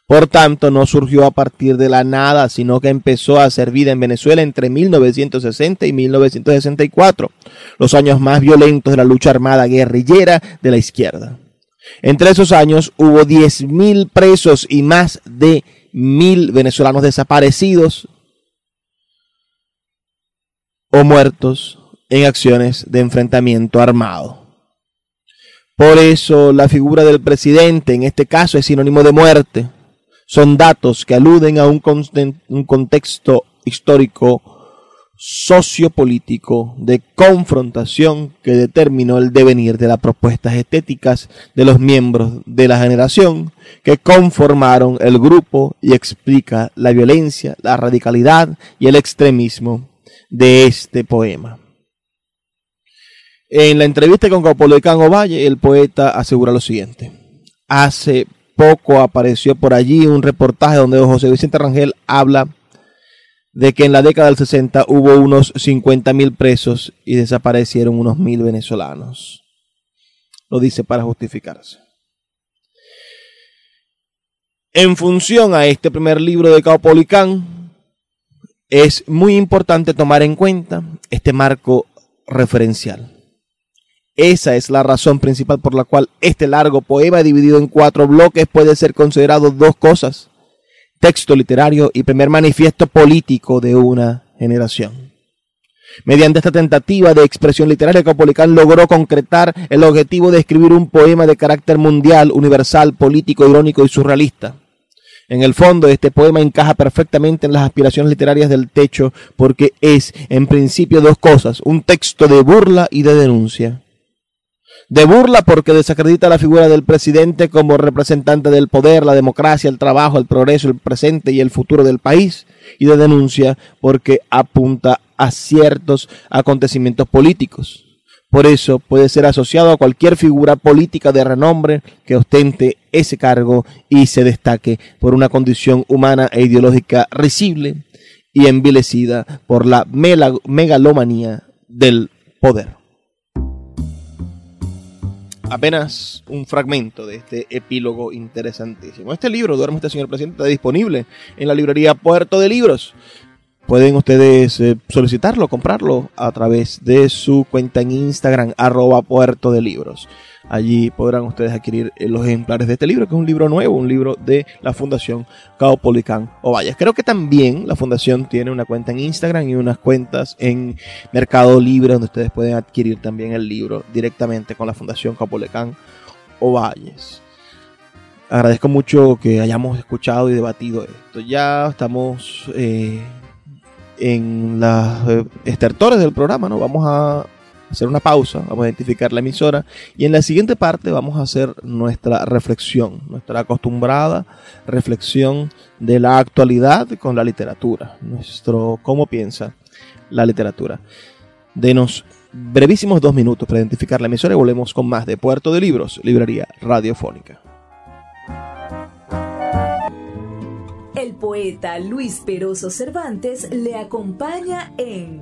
Por tanto, no surgió a partir de la nada, sino que empezó a ser vida en Venezuela entre 1960 y 1964, los años más violentos de la lucha armada guerrillera de la izquierda. Entre esos años hubo 10.000 presos y más de 1.000 venezolanos desaparecidos o muertos en acciones de enfrentamiento armado. Por eso la figura del presidente en este caso es sinónimo de muerte son datos que aluden a un, contexto histórico sociopolítico de confrontación que determinó el devenir de las propuestas estéticas de los miembros de la generación que conformaron el grupo y explica la violencia, la radicalidad y el extremismo de este poema. En la entrevista con Capolicán Valle, el poeta asegura lo siguiente. Hace poco apareció por allí un reportaje donde José Vicente Rangel habla de que en la década del 60 hubo unos 50 mil presos y desaparecieron unos mil venezolanos. Lo dice para justificarse. En función a este primer libro de Caupolicán, es muy importante tomar en cuenta este marco referencial. Esa es la razón principal por la cual este largo poema dividido en cuatro bloques puede ser considerado dos cosas texto literario y primer manifiesto político de una generación. Mediante esta tentativa de expresión literaria, Capolicán logró concretar el objetivo de escribir un poema de carácter mundial, universal, político, irónico y surrealista. En el fondo, este poema encaja perfectamente en las aspiraciones literarias del techo porque es, en principio, dos cosas, un texto de burla y de denuncia de burla porque desacredita la figura del presidente como representante del poder, la democracia, el trabajo, el progreso, el presente y el futuro del país, y de denuncia porque apunta a ciertos acontecimientos políticos. Por eso puede ser asociado a cualquier figura política de renombre que ostente ese cargo y se destaque por una condición humana e ideológica risible y envilecida por la megalomanía del poder apenas un fragmento de este epílogo interesantísimo. Este libro, Duerme este señor presidente, está disponible en la librería Puerto de Libros. Pueden ustedes eh, solicitarlo, comprarlo a través de su cuenta en Instagram, arroba Puerto de Libros. Allí podrán ustedes adquirir eh, los ejemplares de este libro, que es un libro nuevo, un libro de la Fundación Caupolicán Ovalles. Creo que también la Fundación tiene una cuenta en Instagram y unas cuentas en Mercado Libre, donde ustedes pueden adquirir también el libro directamente con la Fundación Caupolicán Ovalles. Agradezco mucho que hayamos escuchado y debatido esto. Ya estamos eh, en los eh, estertores del programa, ¿no? Vamos a hacer una pausa, vamos a identificar la emisora y en la siguiente parte vamos a hacer nuestra reflexión, nuestra acostumbrada reflexión de la actualidad con la literatura, nuestro cómo piensa la literatura. Denos brevísimos dos minutos para identificar la emisora y volvemos con más de Puerto de Libros, Librería Radiofónica. El poeta Luis Peroso Cervantes le acompaña en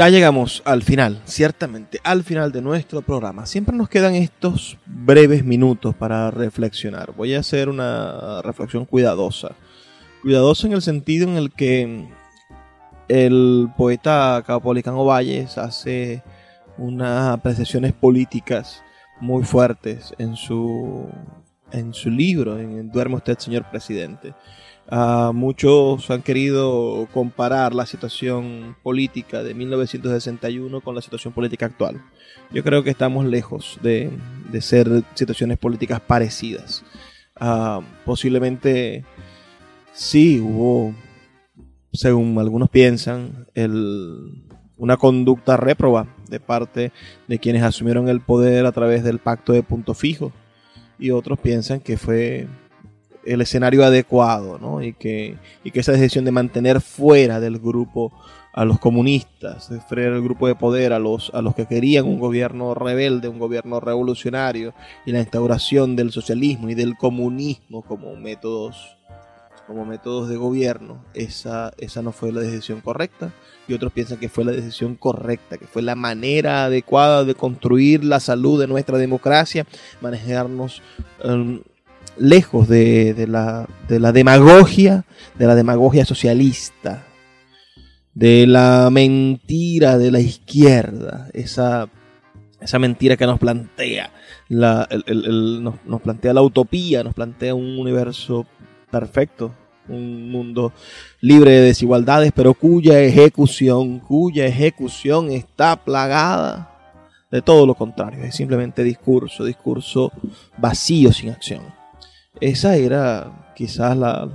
Ya llegamos al final, ciertamente, al final de nuestro programa. Siempre nos quedan estos breves minutos para reflexionar. Voy a hacer una reflexión cuidadosa. Cuidadosa en el sentido en el que el poeta Capolicano Valles hace unas apreciaciones políticas muy fuertes en su, en su libro, en Duerme usted, señor presidente. Uh, muchos han querido comparar la situación política de 1961 con la situación política actual. Yo creo que estamos lejos de, ser situaciones políticas parecidas. Uh, posiblemente sí hubo, según algunos piensan, una conducta réproba de parte de quienes asumieron el poder a través del pacto de punto fijo y otros piensan que fue el escenario adecuado, ¿no? Y que, y que esa decisión de mantener fuera del grupo a los comunistas, de fuera del grupo de poder, a los, a los que querían un gobierno rebelde, un gobierno revolucionario, y la instauración del socialismo y del comunismo como métodos como métodos de gobierno, esa, esa no fue la decisión correcta. Y otros piensan que fue la decisión correcta, que fue la manera adecuada de construir la salud de nuestra democracia, manejarnos um, lejos de, la, de la demagogia, de la demagogia socialista. de la mentira de la izquierda, esa, esa mentira que nos plantea, la, nos, nos plantea la utopía, nos plantea un universo perfecto, un mundo libre de desigualdades, pero cuya ejecución, cuya ejecución está plagada de todo lo contrario, es simplemente discurso, discurso vacío sin acción. Esa era quizás la,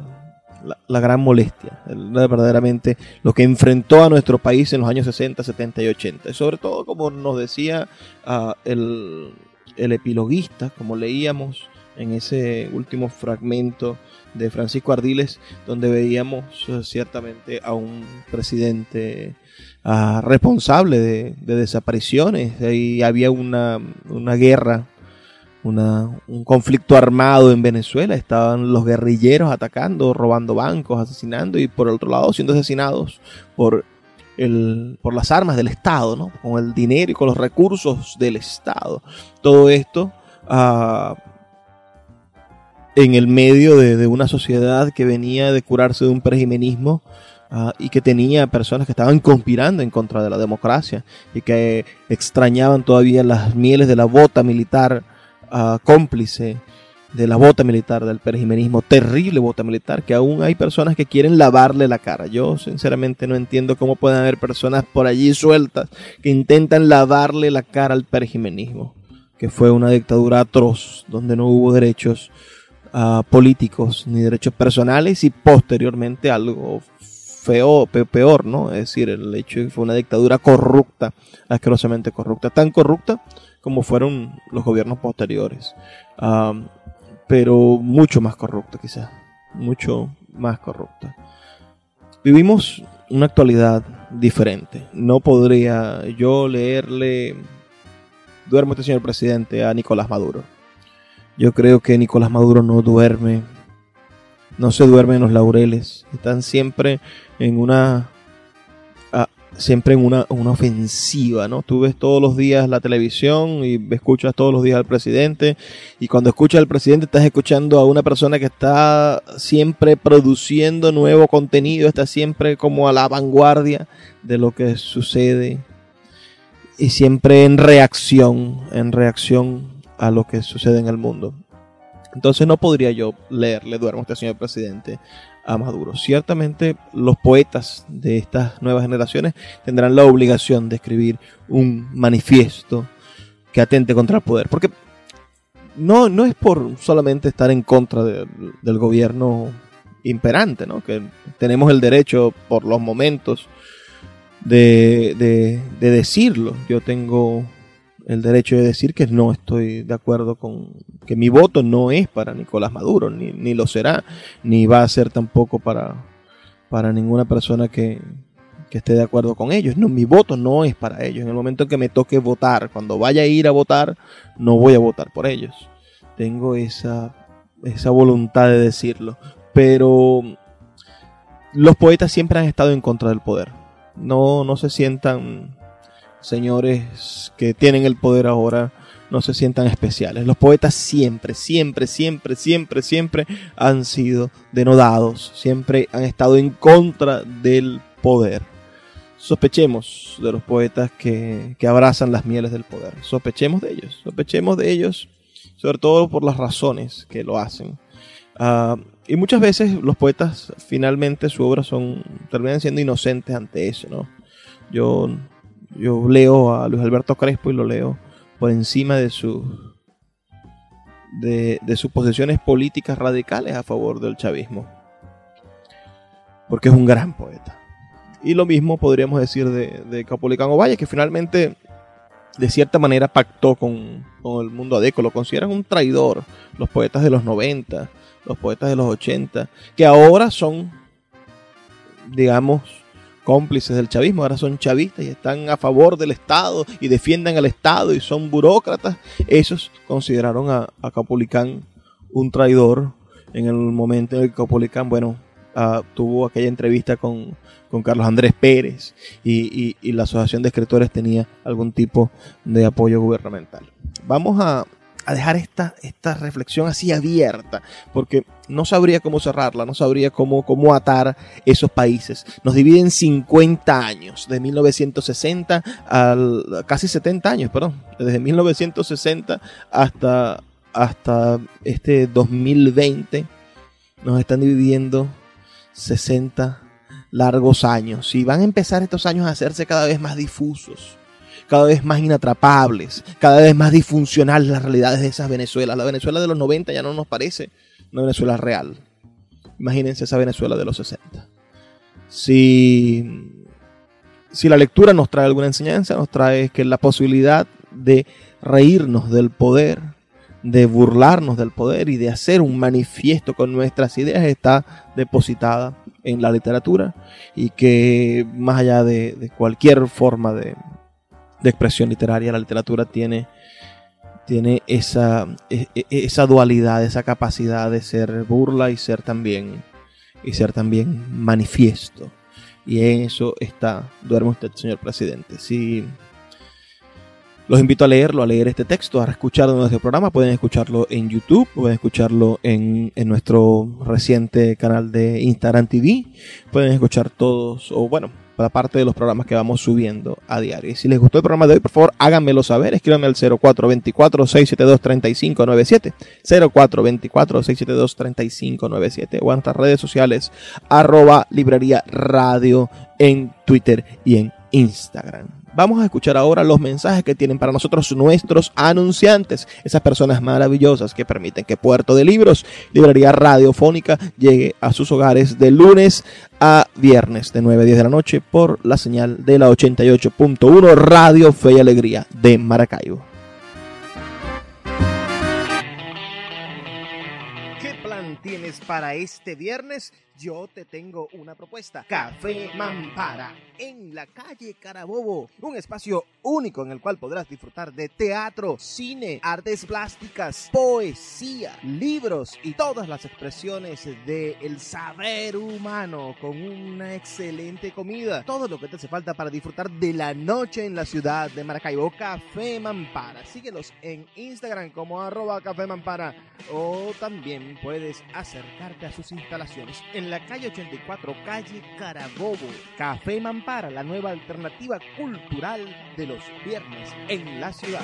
la, gran molestia, verdaderamente lo que enfrentó a nuestro país en los años 60, 70 y 80. Y sobre todo, como nos decía uh, el, el epiloguista, como leíamos en ese último fragmento de Francisco Ardiles, donde veíamos uh, ciertamente a un presidente uh, responsable de, de, desapariciones. Ahí había una, una guerra un conflicto armado en Venezuela. Estaban los guerrilleros atacando, robando bancos, asesinando y por otro lado siendo asesinados por, el, por las armas del Estado, ¿no? con el dinero y con los recursos del Estado. Todo esto uh, en el medio de, de, una sociedad que venía de curarse de un prejimenismo Uh, y que tenía personas que estaban conspirando en contra de la democracia y que extrañaban todavía las mieles de la bota militar cómplice de la bota militar, del perjimenismo, terrible bota militar, que aún hay personas que quieren lavarle la cara. Yo sinceramente no entiendo cómo pueden haber personas por allí sueltas que intentan lavarle la cara al perjimenismo, que fue una dictadura atroz, donde no hubo derechos uh, políticos ni derechos personales y posteriormente algo feo, peor, ¿no? Es decir, el hecho de que fue una dictadura corrupta, asquerosamente corrupta, tan corrupta como fueron los gobiernos posteriores. pero mucho más corrupta quizás, mucho más corrupta. Vivimos una actualidad diferente. No podría yo leerle Duerme este señor presidente a Nicolás Maduro. Yo creo que Nicolás Maduro no duerme, no se duerme en los laureles. Están siempre en una siempre en una, ofensiva, ¿no? Tú ves todos los días la televisión y escuchas todos los días al presidente y cuando escuchas al presidente estás escuchando a una persona que está siempre produciendo nuevo contenido, está siempre como a la vanguardia de lo que sucede y siempre en reacción, en reacción a lo que sucede en el mundo. Entonces no podría yo leerle duermo a este señor presidente a Maduro. Ciertamente los poetas de estas nuevas generaciones tendrán la obligación de escribir un manifiesto que atente contra el poder. Porque no, no es por solamente estar en contra del gobierno imperante, ¿no? que tenemos el derecho por los momentos de, de decirlo. Yo tengo el derecho de decir que no estoy de acuerdo con que mi voto no es para Nicolás Maduro, ni, ni lo será, ni va a ser tampoco para, para ninguna persona que, que, esté de acuerdo con ellos. No, mi voto no es para ellos. En el momento en que me toque votar, cuando vaya a ir a votar, no voy a votar por ellos. Tengo esa, esa voluntad de decirlo. Pero los poetas siempre han estado en contra del poder. No, no se sientan señores que tienen el poder ahora no se sientan especiales. Los poetas siempre, siempre, siempre, siempre, siempre han sido denodados, siempre han estado en contra del poder. Sospechemos de los poetas que, abrazan las mieles del poder. Sospechemos de ellos, sospechemos de ellos, sobre todo por las razones que lo hacen. Ah, y muchas veces los poetas finalmente su obra son terminan siendo inocentes ante eso, ¿no? Yo yo leo a Luis Alberto Crespo y lo leo por encima de, su, de, sus posiciones políticas radicales a favor del chavismo. Porque es un gran poeta. Y lo mismo podríamos decir de, de Capolicano Valle, que finalmente de cierta manera pactó con, con, el mundo adeco. Lo consideran un traidor. Los poetas de los 90, los poetas de los 80, que ahora son, digamos, cómplices del chavismo, ahora son chavistas y están a favor del Estado y defienden al Estado y son burócratas. Esos consideraron a, a Capolicán un traidor en el momento en el que Capolicán, bueno, uh, tuvo aquella entrevista con, con, Carlos Andrés Pérez y, y, la Asociación de Escritores tenía algún tipo de apoyo gubernamental. Vamos a, a dejar esta, esta reflexión así abierta, porque no sabría cómo cerrarla, no sabría cómo, cómo atar esos países. Nos dividen 50 años, de 1960 al casi 70 años, perdón, desde 1960 hasta, hasta este 2020 nos están dividiendo 60 largos años y van a empezar estos años a hacerse cada vez más difusos cada vez más inatrapables, cada vez más disfuncionales las realidades de esas Venezuelas. La Venezuela de los 90 ya no nos parece una Venezuela real. Imagínense esa Venezuela de los 60. Si, si la lectura nos trae alguna enseñanza, nos trae que la posibilidad de reírnos del poder, de burlarnos del poder y de hacer un manifiesto con nuestras ideas está depositada en la literatura y que más allá de cualquier forma de, de expresión literaria. La literatura tiene, tiene esa, e, e, esa dualidad, esa capacidad de ser burla y ser también, y ser también manifiesto. Y en eso está, duerme usted, señor presidente. Si los invito a leerlo, a leer este texto, a escuchar nuestro programa. Pueden escucharlo en YouTube, pueden escucharlo en, en, nuestro reciente canal de Instagram TV. Pueden escuchar todos, o bueno, para parte de los programas que vamos subiendo a diario. Y si les gustó el programa de hoy, por favor, háganmelo saber. Escríbanme al 0424-672-3597. 0424-672-3597 o en nuestras redes sociales, arroba librería radio en Twitter y en Instagram. Vamos a escuchar ahora los mensajes que tienen para nosotros nuestros anunciantes, esas personas maravillosas que permiten que Puerto de Libros, librería radiofónica, llegue a sus hogares de lunes a viernes de 9 a 10 de la noche por la señal de la 88.1 Radio Fe y Alegría de Maracaibo. ¿Qué plan tienes para este viernes? Yo te tengo una propuesta. Café Mampara, en la calle Carabobo. Un espacio único en el cual podrás disfrutar de teatro, cine, artes plásticas, poesía, libros y todas las expresiones del el saber humano con una excelente comida. Todo lo que te hace falta para disfrutar de la noche en la ciudad de Maracaibo. Café Mampara. Síguelos en Instagram como arroba Café Mampara o también puedes acercarte a sus instalaciones en en la calle 84, calle Carabobo. Café Mampara, la nueva alternativa cultural de los viernes en la ciudad.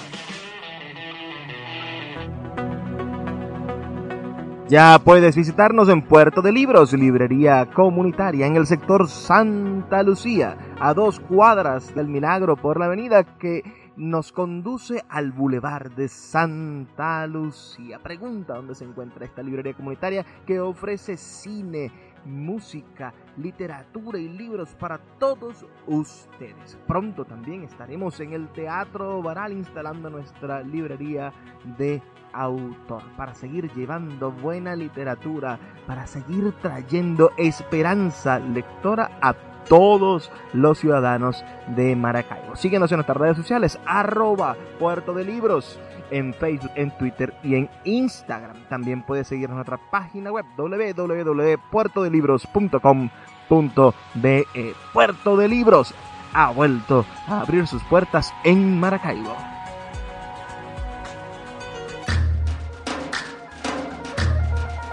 Ya puedes visitarnos en Puerto de Libros, librería comunitaria en el sector Santa Lucía, a dos cuadras del Milagro por la avenida que nos conduce al Boulevard de Santa Lucía. Pregunta dónde se encuentra esta librería comunitaria que ofrece cine, música, literatura y libros para todos ustedes. Pronto también estaremos en el Teatro Baral instalando nuestra librería de autor para seguir llevando buena literatura, para seguir trayendo esperanza lectora a todos los ciudadanos de Maracaibo. Síguenos en nuestras redes sociales, arroba Puerto de Libros en Facebook, en Twitter y en Instagram. También puedes seguirnos en nuestra página web www.puertodelibros.com.be. Puerto de Libros ha vuelto a abrir sus puertas en Maracaibo.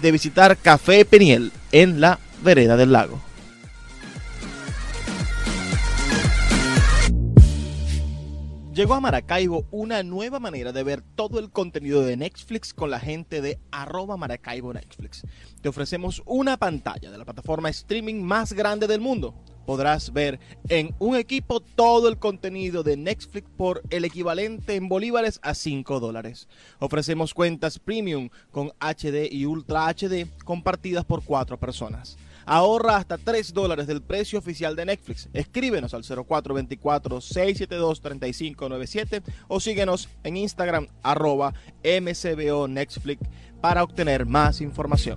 de visitar Café Peniel en la vereda del lago. Llegó a Maracaibo una nueva manera de ver todo el contenido de Netflix con la gente de arroba Maracaibo Netflix. Te ofrecemos una pantalla de la plataforma streaming más grande del mundo podrás ver en un equipo todo el contenido de Netflix por el equivalente en bolívares a 5 dólares. Ofrecemos cuentas premium con HD y Ultra HD compartidas por 4 personas. Ahorra hasta 3 dólares del precio oficial de Netflix. Escríbenos al 0424-672-3597 o síguenos en Instagram arroba mcbo Netflix para obtener más información.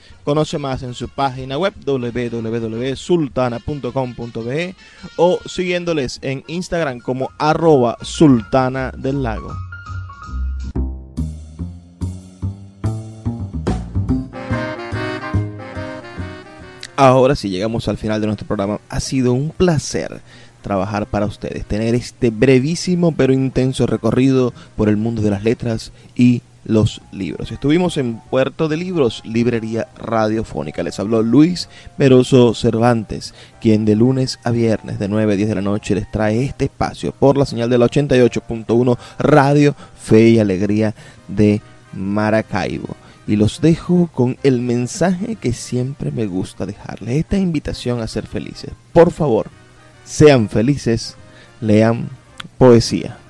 Conoce más en su página web www.sultana.com.be o siguiéndoles en Instagram como arroba sultana del lago. Ahora sí llegamos al final de nuestro programa. Ha sido un placer trabajar para ustedes, tener este brevísimo pero intenso recorrido por el mundo de las letras y los libros. Estuvimos en Puerto de Libros, Librería Radiofónica. Les habló Luis Meroso Cervantes, quien de lunes a viernes de 9 a 10 de la noche les trae este espacio por la señal de la 88.1 Radio Fe y Alegría de Maracaibo. Y los dejo con el mensaje que siempre me gusta dejarles, esta invitación a ser felices. Por favor, sean felices, lean poesía.